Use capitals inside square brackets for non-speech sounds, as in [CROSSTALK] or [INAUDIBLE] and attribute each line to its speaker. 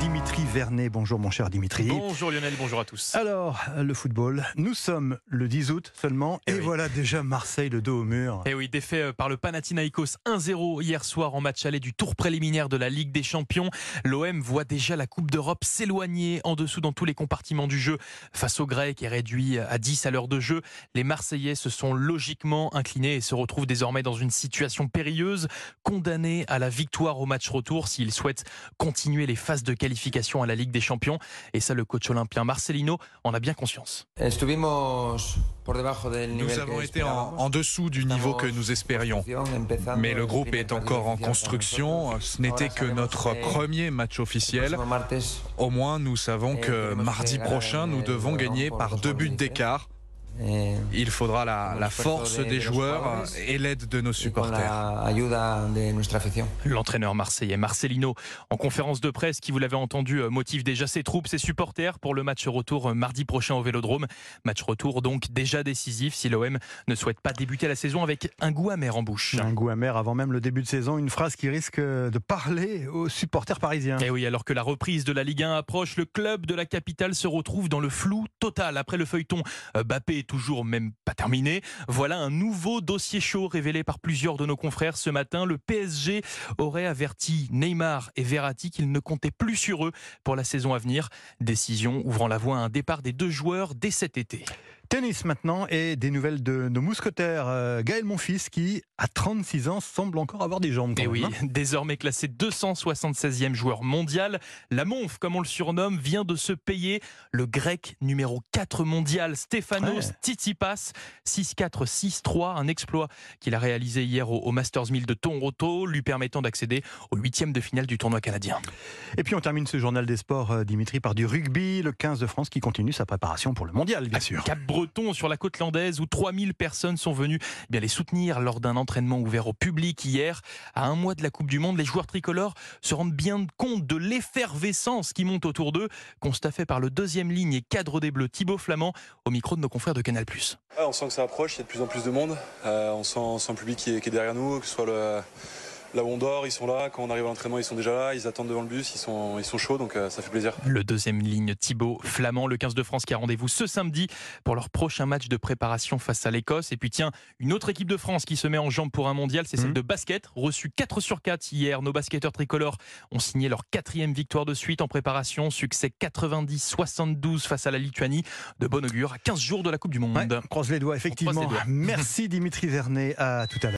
Speaker 1: Dimitri Vernet. Bonjour mon cher Dimitri.
Speaker 2: Bonjour Lionel, bonjour à tous.
Speaker 1: Alors, le football, nous sommes le 10 août seulement et,
Speaker 2: Eh oui.
Speaker 1: voilà déjà Marseille le dos au mur.
Speaker 2: Et oui, défait euh, par le Panathinaikos 1-0 hier soir en match aller du tour préliminaire de la Ligue des Champions. L'OM voit déjà la Coupe d'Europe s'éloigner en dessous dans tous les compartiments du jeu. Face aux Grecs et réduit à 10 à l'heure de jeu, les Marseillais se sont logiquement inclinés et se retrouvent désormais dans une situation périlleuse, condamnés à la victoire au match retour s'ils souhaitent continuer les phases de qualification à la Ligue des Champions. Et ça, le coach olympien Marcelino en a bien conscience.
Speaker 3: Nous avons été en, dessous du niveau que nous espérions. Mais le groupe est encore en construction. Ce n'était que notre premier match officiel. Au moins, nous savons que mardi prochain, nous devons gagner par deux buts d'écart. Il faudra la, la force des joueurs et l'aide de nos supporters.
Speaker 2: L'entraîneur marseillais Marcelino, en conférence de presse qui, vous l'avez entendu, euh, motive déjà ses troupes, ses supporters pour le match retour euh, mardi prochain au Vélodrome. Match retour donc déjà décisif si l'OM ne souhaite pas débuter la saison avec un goût amer en bouche.
Speaker 1: Un goût amer avant même le début de saison, une phrase qui risque de parler aux supporters parisiens.
Speaker 2: Et Eh oui, alors que la reprise de la Ligue 1 approche, le club de la capitale se retrouve dans le flou total. Après le feuilleton euh, Bappé est toujours même pas terminé, voilà un nouveau dossier chaud révélé par plusieurs de nos confrères ce matin. Le PSG aurait averti Neymar et Verratti qu'ils ne comptaient plus sur eux pour la saison à venir. Décision ouvrant la voie à un départ des deux joueurs dès cet été.
Speaker 1: Tennis maintenant et des nouvelles de nos mousquetaires. Euh, Gaël Monfils qui, à 36 ans, semble encore avoir des jambes. quand
Speaker 2: Et
Speaker 1: même,
Speaker 2: oui,
Speaker 1: hein. [LAUGHS]
Speaker 2: désormais classé 276e joueur mondial, la Monf, comme on le surnomme, vient de se payer le grec numéro 4 mondial, Stefanos
Speaker 1: Ouais.
Speaker 2: Tsitsipas, 6-4, 6-3, un exploit qu'il a réalisé hier au, au Masters 1000 de Toronto, lui permettant d'accéder au huitième de finale du tournoi canadien.
Speaker 1: Et puis on termine ce journal des sports, euh, Dimitri, par du rugby, le 15 de France qui continue sa préparation pour le mondial, bien sûr.
Speaker 2: Cap-Breton sur la côte landaise où 3000 personnes sont venues eh bien, les soutenir lors d'un entraînement ouvert au public hier. À un mois de la Coupe du Monde, les joueurs tricolores se rendent bien compte de l'effervescence qui monte autour d'eux. Constat fait par le deuxième ligne et cadre des Bleus Thibaut Flamand au micro de nos confrères de Canal+.
Speaker 4: On sent que ça approche, il y a de plus en plus de monde. Euh, on, sent, on le public qui est derrière nous, que ce soit le, là où on dort, ils sont là. Quand on arrive à l'entraînement, ils sont déjà là. Ils attendent devant le bus, ils sont, ils sont chauds, donc euh, ça fait plaisir.
Speaker 2: Le deuxième ligne Thibaut Flamand, le 15 de France qui a rendez-vous ce samedi pour leur prochain match de préparation face à l'Écosse. Et puis tiens, une autre équipe de France qui se met en jambe pour un mondial, c'est celle
Speaker 1: Mhm.
Speaker 2: de basket. Reçu 4 sur 4 hier, nos basketteurs tricolores ont signé leur quatrième victoire de suite en préparation. Succès 90-72 face à la Lituanie. De bon augure à 15 jours de la Coupe du Monde.
Speaker 1: Ouais, on croise les doigts, effectivement.
Speaker 2: doigts.
Speaker 1: Merci Dimitri Vernet, à tout à l'heure.